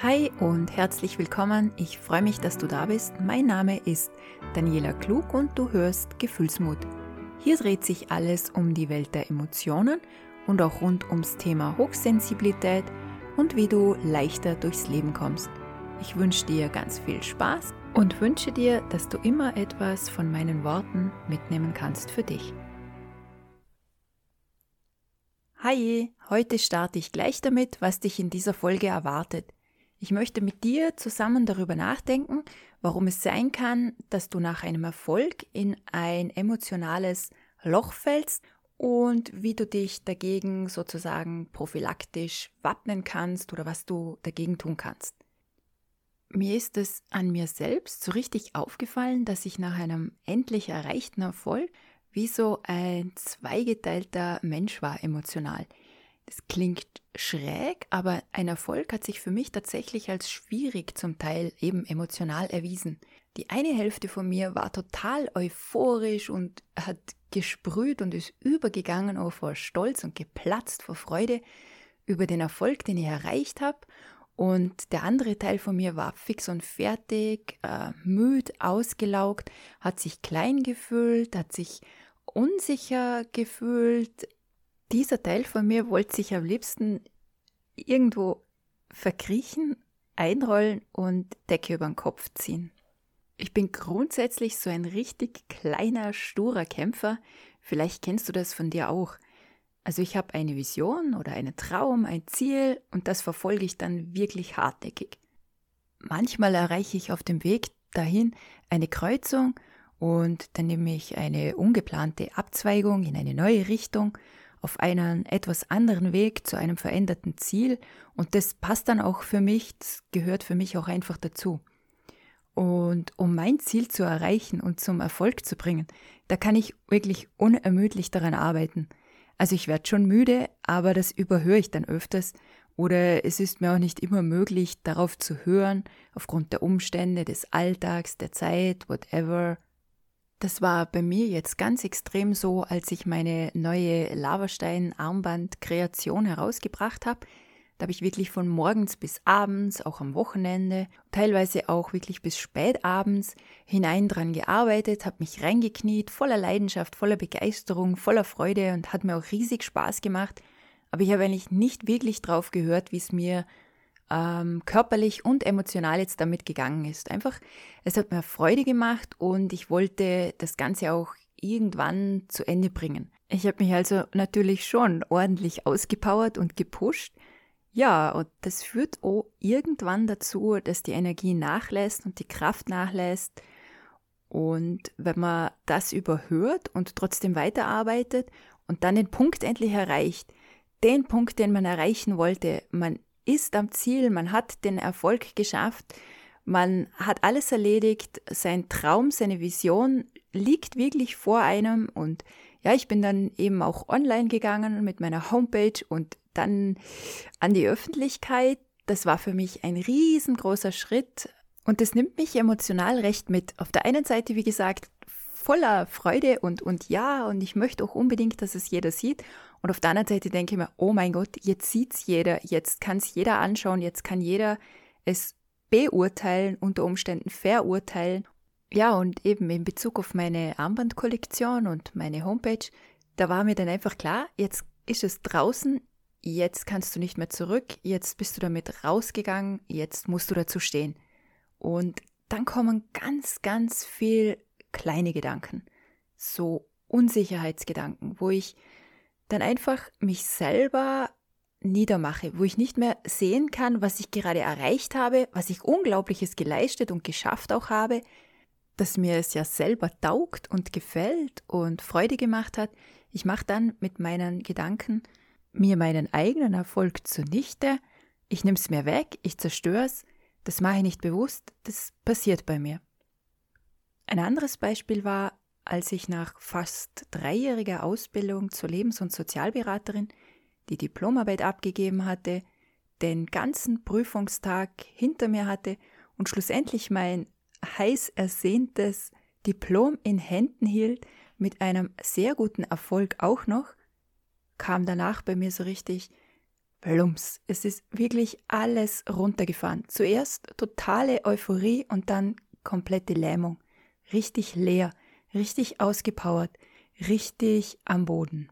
Hi und herzlich willkommen. Ich freue mich, dass du da bist. Mein Name ist Daniela Klug und du hörst Gefühlsmut. Hier dreht sich alles um die Welt der Emotionen und auch rund ums Thema Hochsensibilität und wie du leichter durchs Leben kommst. Ich wünsche dir ganz viel Spaß und wünsche dir, dass du immer etwas von meinen Worten mitnehmen kannst für dich. Hi, heute starte ich gleich damit, was dich in dieser Folge erwartet. Ich möchte mit dir zusammen darüber nachdenken, warum es sein kann, dass du nach einem Erfolg in ein emotionales Loch fällst und wie du dich dagegen sozusagen prophylaktisch wappnen kannst oder was du dagegen tun kannst. Mir ist es an mir selbst so richtig aufgefallen, dass ich nach einem endlich erreichten Erfolg wie so ein zweigeteilter Mensch war emotional. Das klingt schräg, aber ein Erfolg hat sich für mich tatsächlich als schwierig zum Teil eben emotional erwiesen. Die eine Hälfte von mir war total euphorisch und hat gesprüht und ist übergegangen auch vor Stolz und geplatzt vor Freude über den Erfolg, den ich erreicht habe. Und der andere Teil von mir war fix und fertig, äh, müd, ausgelaugt, hat sich klein gefühlt, hat sich unsicher gefühlt, dieser Teil von mir wollte sich am liebsten irgendwo verkriechen, einrollen und Decke über den Kopf ziehen. Ich bin grundsätzlich so ein richtig kleiner, sturer Kämpfer. Vielleicht kennst du das von dir auch. Also ich habe eine Vision oder einen Traum, ein Ziel und das verfolge ich dann wirklich hartnäckig. Manchmal erreiche ich auf dem Weg dahin eine Kreuzung und dann nehme ich eine ungeplante Abzweigung in eine neue Richtung auf einen etwas anderen Weg zu einem veränderten Ziel und das passt dann auch für mich, das gehört für mich auch einfach dazu. Und um mein Ziel zu erreichen und zum Erfolg zu bringen, da kann ich wirklich unermüdlich daran arbeiten. Also ich werde schon müde, aber das überhöre ich dann öfters oder es ist mir auch nicht immer möglich, darauf zu hören, aufgrund der Umstände, des Alltags, der Zeit, whatever. Das war bei mir jetzt ganz extrem so, als ich meine neue Lavastein-Armband-Kreation herausgebracht habe. Da habe ich wirklich von morgens bis abends, auch am Wochenende, teilweise auch wirklich bis spät abends hinein dran gearbeitet, habe mich reingekniet, voller Leidenschaft, voller Begeisterung, voller Freude und hat mir auch riesig Spaß gemacht. Aber ich habe eigentlich nicht wirklich drauf gehört, wie es mir ähm, körperlich und emotional jetzt damit gegangen ist. Einfach, es hat mir Freude gemacht und ich wollte das Ganze auch irgendwann zu Ende bringen. Ich habe mich also natürlich schon ordentlich ausgepowert und gepusht. Ja, und das führt auch irgendwann dazu, dass die Energie nachlässt und die Kraft nachlässt. Und wenn man das überhört und trotzdem weiterarbeitet und dann den Punkt endlich erreicht, den Punkt, den man erreichen wollte, man ist am Ziel, man hat den Erfolg geschafft, man hat alles erledigt, sein Traum, seine Vision liegt wirklich vor einem und ja, ich bin dann eben auch online gegangen mit meiner Homepage und dann an die Öffentlichkeit. Das war für mich ein riesengroßer Schritt und das nimmt mich emotional recht mit. Auf der einen Seite, wie gesagt, voller Freude und, und ja, und ich möchte auch unbedingt, dass es jeder sieht. Und auf der anderen Seite denke ich mir, oh mein Gott, jetzt sieht es jeder, jetzt kann es jeder anschauen, jetzt kann jeder es beurteilen, unter Umständen verurteilen. Ja, und eben in Bezug auf meine Armbandkollektion und meine Homepage, da war mir dann einfach klar, jetzt ist es draußen, jetzt kannst du nicht mehr zurück, jetzt bist du damit rausgegangen, jetzt musst du dazu stehen. Und dann kommen ganz, ganz viel kleine Gedanken, so Unsicherheitsgedanken, wo ich dann einfach mich selber niedermache, wo ich nicht mehr sehen kann, was ich gerade erreicht habe, was ich Unglaubliches geleistet und geschafft auch habe, dass mir es ja selber taugt und gefällt und Freude gemacht hat. Ich mache dann mit meinen Gedanken mir meinen eigenen Erfolg zunichte, ich nehme es mir weg, ich zerstöre es, das mache ich nicht bewusst, das passiert bei mir. Ein anderes Beispiel war, als ich nach fast dreijähriger Ausbildung zur Lebens- und Sozialberaterin die Diplomarbeit abgegeben hatte, den ganzen Prüfungstag hinter mir hatte und schlussendlich mein heiß ersehntes Diplom in Händen hielt, mit einem sehr guten Erfolg auch noch, kam danach bei mir so richtig, plumps, es ist wirklich alles runtergefahren. Zuerst totale Euphorie und dann komplette Lähmung. Richtig leer, richtig ausgepowert, richtig am Boden.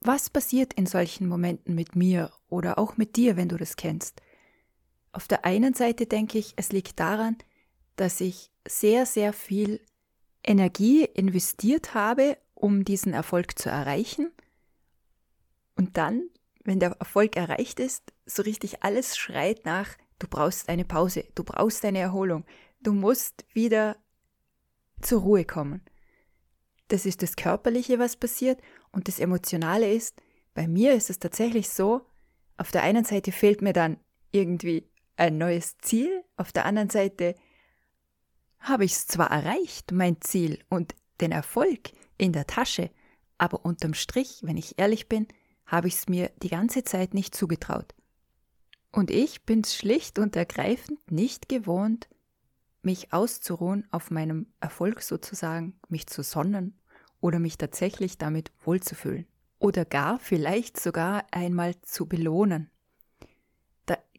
Was passiert in solchen Momenten mit mir oder auch mit dir, wenn du das kennst? Auf der einen Seite denke ich, es liegt daran, dass ich sehr, sehr viel Energie investiert habe, um diesen Erfolg zu erreichen. Und dann, wenn der Erfolg erreicht ist, so richtig alles schreit nach, du brauchst eine Pause, du brauchst eine Erholung, du musst wieder zur Ruhe kommen. Das ist das Körperliche, was passiert, und das Emotionale ist, bei mir ist es tatsächlich so, auf der einen Seite fehlt mir dann irgendwie ein neues Ziel, auf der anderen Seite habe ich es zwar erreicht, mein Ziel und den Erfolg in der Tasche, aber unterm Strich, wenn ich ehrlich bin, habe ich es mir die ganze Zeit nicht zugetraut. Und ich bin es schlicht und ergreifend nicht gewohnt, mich auszuruhen auf meinem Erfolg sozusagen, mich zu sonnen oder mich tatsächlich damit wohlzufühlen. Oder gar vielleicht sogar einmal zu belohnen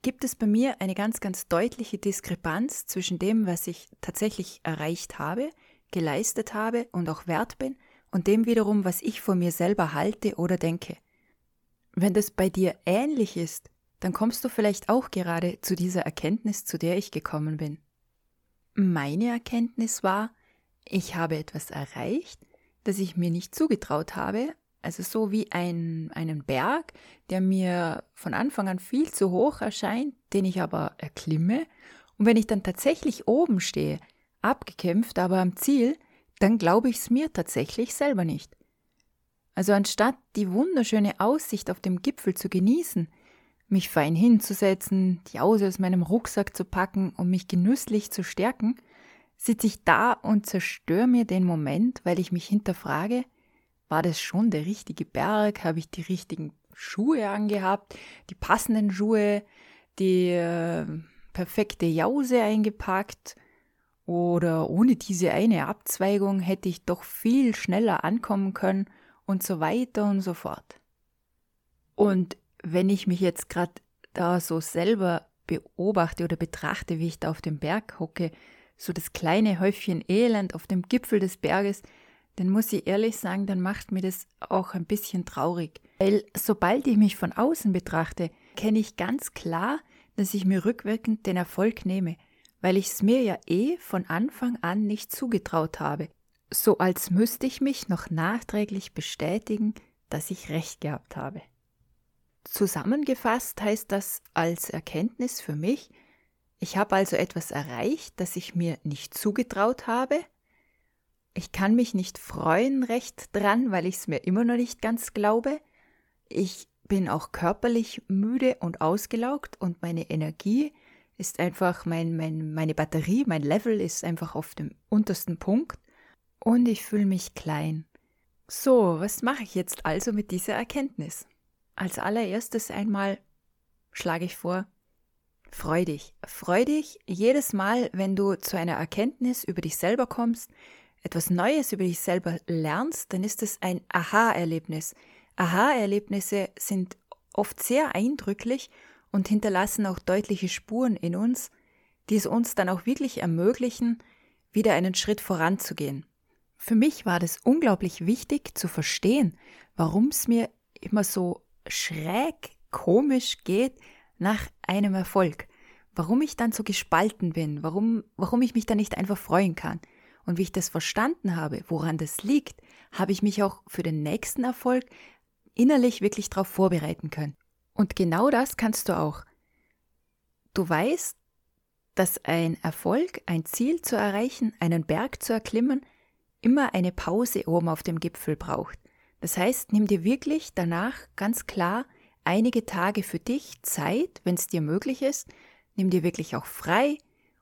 gibt es bei mir eine ganz, ganz deutliche Diskrepanz zwischen dem, was ich tatsächlich erreicht habe, geleistet habe und auch wert bin, und dem wiederum, was ich von mir selber halte oder denke. Wenn das bei dir ähnlich ist, dann kommst du vielleicht auch gerade zu dieser Erkenntnis, zu der ich gekommen bin. Meine Erkenntnis war, ich habe etwas erreicht, das ich mir nicht zugetraut habe, also so wie ein, einen Berg, der mir von Anfang an viel zu hoch erscheint, den ich aber erklimme. Und wenn ich dann tatsächlich oben stehe, abgekämpft, aber am Ziel, dann glaube ich es mir tatsächlich selber nicht. Also anstatt die wunderschöne Aussicht auf dem Gipfel zu genießen, mich fein hinzusetzen, die Hause aus meinem Rucksack zu packen und mich genüsslich zu stärken, sitze ich da und zerstöre mir den Moment, weil ich mich hinterfrage, war das schon der richtige Berg? Habe ich die richtigen Schuhe angehabt? Die passenden Schuhe? Die äh, perfekte Jause eingepackt? Oder ohne diese eine Abzweigung hätte ich doch viel schneller ankommen können und so weiter und so fort. Und wenn ich mich jetzt gerade da so selber beobachte oder betrachte, wie ich da auf dem Berg hocke, so das kleine Häufchen Elend auf dem Gipfel des Berges, dann muss ich ehrlich sagen, dann macht mir das auch ein bisschen traurig. Weil sobald ich mich von außen betrachte, kenne ich ganz klar, dass ich mir rückwirkend den Erfolg nehme, weil ich es mir ja eh von Anfang an nicht zugetraut habe. So als müsste ich mich noch nachträglich bestätigen, dass ich recht gehabt habe. Zusammengefasst heißt das als Erkenntnis für mich, ich habe also etwas erreicht, das ich mir nicht zugetraut habe, ich kann mich nicht freuen recht dran, weil ich es mir immer noch nicht ganz glaube. Ich bin auch körperlich müde und ausgelaugt und meine Energie ist einfach, mein, mein, meine Batterie, mein Level ist einfach auf dem untersten Punkt und ich fühle mich klein. So, was mache ich jetzt also mit dieser Erkenntnis? Als allererstes einmal schlage ich vor, freu dich. Freu dich jedes Mal, wenn du zu einer Erkenntnis über dich selber kommst, etwas Neues über dich selber lernst, dann ist es ein Aha-Erlebnis. Aha-Erlebnisse sind oft sehr eindrücklich und hinterlassen auch deutliche Spuren in uns, die es uns dann auch wirklich ermöglichen, wieder einen Schritt voranzugehen. Für mich war das unglaublich wichtig zu verstehen, warum es mir immer so schräg komisch geht nach einem Erfolg. Warum ich dann so gespalten bin, warum, warum ich mich dann nicht einfach freuen kann. Und wie ich das verstanden habe, woran das liegt, habe ich mich auch für den nächsten Erfolg innerlich wirklich darauf vorbereiten können. Und genau das kannst du auch. Du weißt, dass ein Erfolg, ein Ziel zu erreichen, einen Berg zu erklimmen, immer eine Pause oben auf dem Gipfel braucht. Das heißt, nimm dir wirklich danach ganz klar einige Tage für dich Zeit, wenn es dir möglich ist, nimm dir wirklich auch frei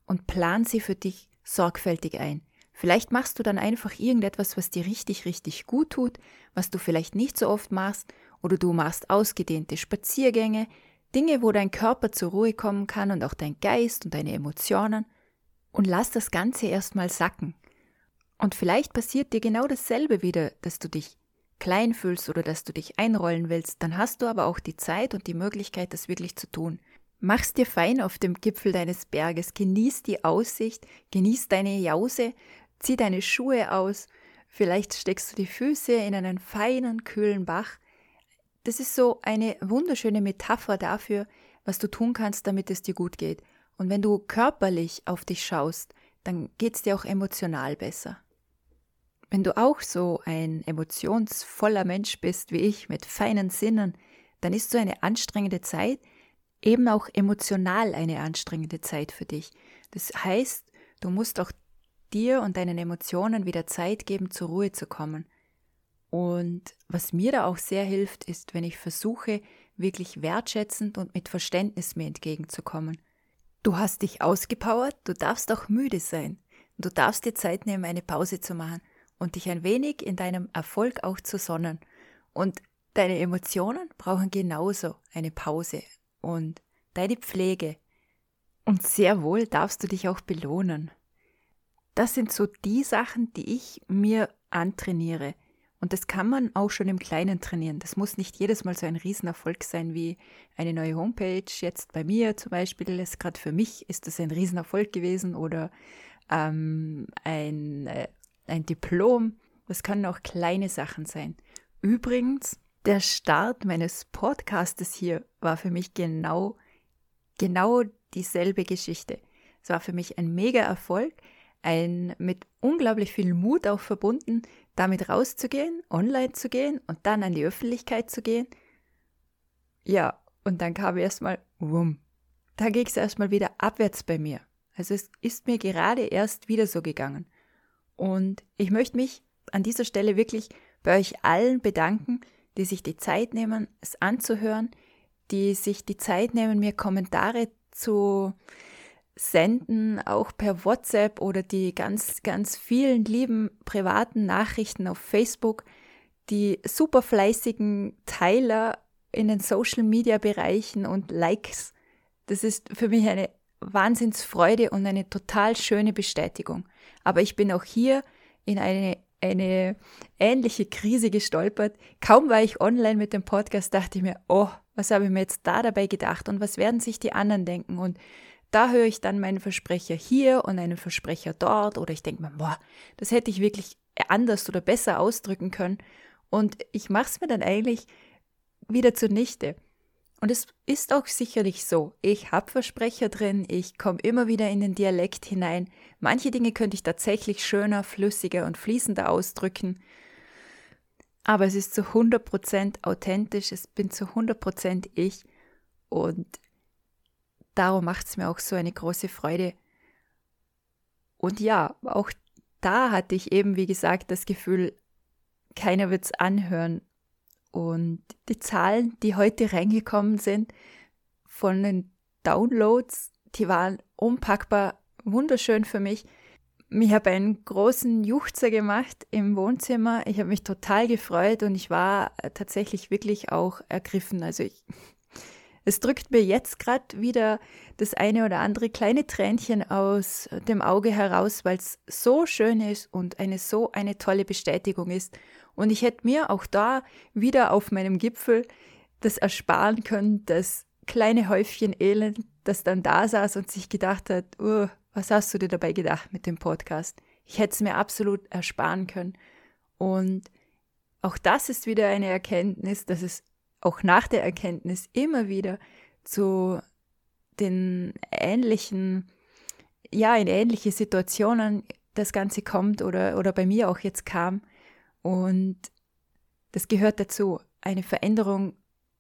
und plan sie für dich sorgfältig ein. Vielleicht machst du dann einfach irgendetwas, was dir richtig, richtig gut tut, was du vielleicht nicht so oft machst, oder du machst ausgedehnte Spaziergänge, Dinge, wo dein Körper zur Ruhe kommen kann und auch dein Geist und deine Emotionen. Und lass das Ganze erstmal sacken. Und vielleicht passiert dir genau dasselbe wieder, dass du dich klein fühlst oder dass du dich einrollen willst, dann hast du aber auch die Zeit und die Möglichkeit, das wirklich zu tun. Mach's dir fein auf dem Gipfel deines Berges, genieß die Aussicht, genieß deine Jause, zieh deine Schuhe aus, vielleicht steckst du die Füße in einen feinen, kühlen Bach. Das ist so eine wunderschöne Metapher dafür, was du tun kannst, damit es dir gut geht. Und wenn du körperlich auf dich schaust, dann geht's dir auch emotional besser. Wenn du auch so ein emotionsvoller Mensch bist wie ich, mit feinen Sinnen, dann ist so eine anstrengende Zeit eben auch emotional eine anstrengende Zeit für dich. Das heißt, du musst auch dir und deinen Emotionen wieder Zeit geben, zur Ruhe zu kommen. Und was mir da auch sehr hilft, ist, wenn ich versuche, wirklich wertschätzend und mit Verständnis mir entgegenzukommen. Du hast dich ausgepowert, du darfst auch müde sein. Du darfst dir Zeit nehmen, eine Pause zu machen und dich ein wenig in deinem Erfolg auch zu sonnen. Und deine Emotionen brauchen genauso eine Pause und deine Pflege. Und sehr wohl darfst du dich auch belohnen. Das sind so die Sachen, die ich mir antrainiere. Und das kann man auch schon im Kleinen trainieren. Das muss nicht jedes Mal so ein Riesenerfolg sein wie eine neue Homepage. Jetzt bei mir zum Beispiel, ist gerade für mich ist das ein Riesenerfolg gewesen oder ähm, ein, äh, ein Diplom. Das können auch kleine Sachen sein. Übrigens, der Start meines Podcastes hier war für mich genau, genau dieselbe Geschichte. Es war für mich ein mega Erfolg, ein mit unglaublich viel Mut auch verbunden, damit rauszugehen, online zu gehen und dann an die Öffentlichkeit zu gehen. Ja, und dann kam erstmal, wumm, da ging es erstmal wieder abwärts bei mir. Also es ist mir gerade erst wieder so gegangen. Und ich möchte mich an dieser Stelle wirklich bei euch allen bedanken, die sich die Zeit nehmen, es anzuhören, die sich die Zeit nehmen, mir Kommentare zu senden, auch per WhatsApp oder die ganz, ganz vielen lieben privaten Nachrichten auf Facebook, die super fleißigen Teiler in den Social Media Bereichen und Likes. Das ist für mich eine Wahnsinnsfreude und eine total schöne Bestätigung. Aber ich bin auch hier in eine, eine ähnliche Krise gestolpert. Kaum war ich online mit dem Podcast, dachte ich mir, oh, was habe ich mir jetzt da dabei gedacht und was werden sich die anderen denken? Und da höre ich dann meinen Versprecher hier und einen Versprecher dort oder ich denke mir, boah, das hätte ich wirklich anders oder besser ausdrücken können. Und ich mache es mir dann eigentlich wieder zunichte. Und es ist auch sicherlich so, ich habe Versprecher drin, ich komme immer wieder in den Dialekt hinein. Manche Dinge könnte ich tatsächlich schöner, flüssiger und fließender ausdrücken. Aber es ist zu 100% authentisch, es bin zu 100% ich. Und darum macht es mir auch so eine große Freude. Und ja, auch da hatte ich eben, wie gesagt, das Gefühl, keiner wird es anhören. Und die Zahlen, die heute reingekommen sind von den Downloads, die waren unpackbar wunderschön für mich. Ich habe einen großen Juchzer gemacht im Wohnzimmer. Ich habe mich total gefreut und ich war tatsächlich wirklich auch ergriffen. Also ich, es drückt mir jetzt gerade wieder das eine oder andere kleine Tränchen aus dem Auge heraus, weil es so schön ist und eine so eine tolle Bestätigung ist. Und ich hätte mir auch da wieder auf meinem Gipfel das ersparen können, das kleine Häufchen Elend, das dann da saß und sich gedacht hat, uh, was hast du dir dabei gedacht mit dem Podcast? Ich hätte es mir absolut ersparen können. Und auch das ist wieder eine Erkenntnis, dass es auch nach der Erkenntnis immer wieder zu den ähnlichen, ja, in ähnliche Situationen das Ganze kommt oder, oder bei mir auch jetzt kam. Und das gehört dazu. Eine Veränderung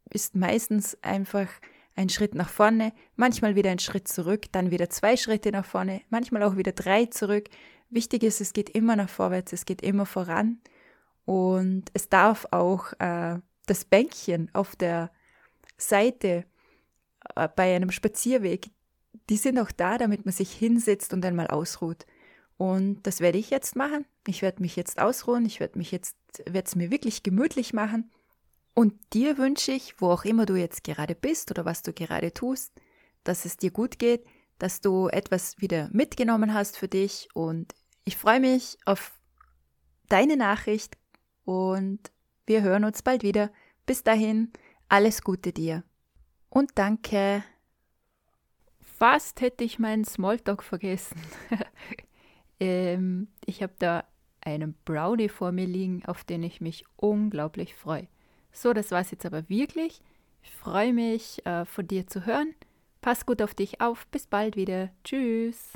ist meistens einfach ein Schritt nach vorne, manchmal wieder ein Schritt zurück, dann wieder zwei Schritte nach vorne, manchmal auch wieder drei zurück. Wichtig ist, es geht immer nach vorwärts, es geht immer voran und es darf auch äh, das Bänkchen auf der Seite äh, bei einem Spazierweg, die sind auch da, damit man sich hinsetzt und einmal ausruht. Und das werde ich jetzt machen. Ich werde mich jetzt ausruhen, ich werde mich jetzt, werde es mir wirklich gemütlich machen. Und dir wünsche ich, wo auch immer du jetzt gerade bist oder was du gerade tust, dass es dir gut geht, dass du etwas wieder mitgenommen hast für dich. Und ich freue mich auf deine Nachricht und Wir hören uns bald wieder. Bis dahin, alles Gute dir. Und danke. Fast hätte ich meinen Smalltalk vergessen. ähm, ich habe da einen Brownie vor mir liegen, auf den ich mich unglaublich freue. So, das war es jetzt aber wirklich. Ich freue mich, äh, von dir zu hören. Pass gut auf dich auf. Bis bald wieder. Tschüss.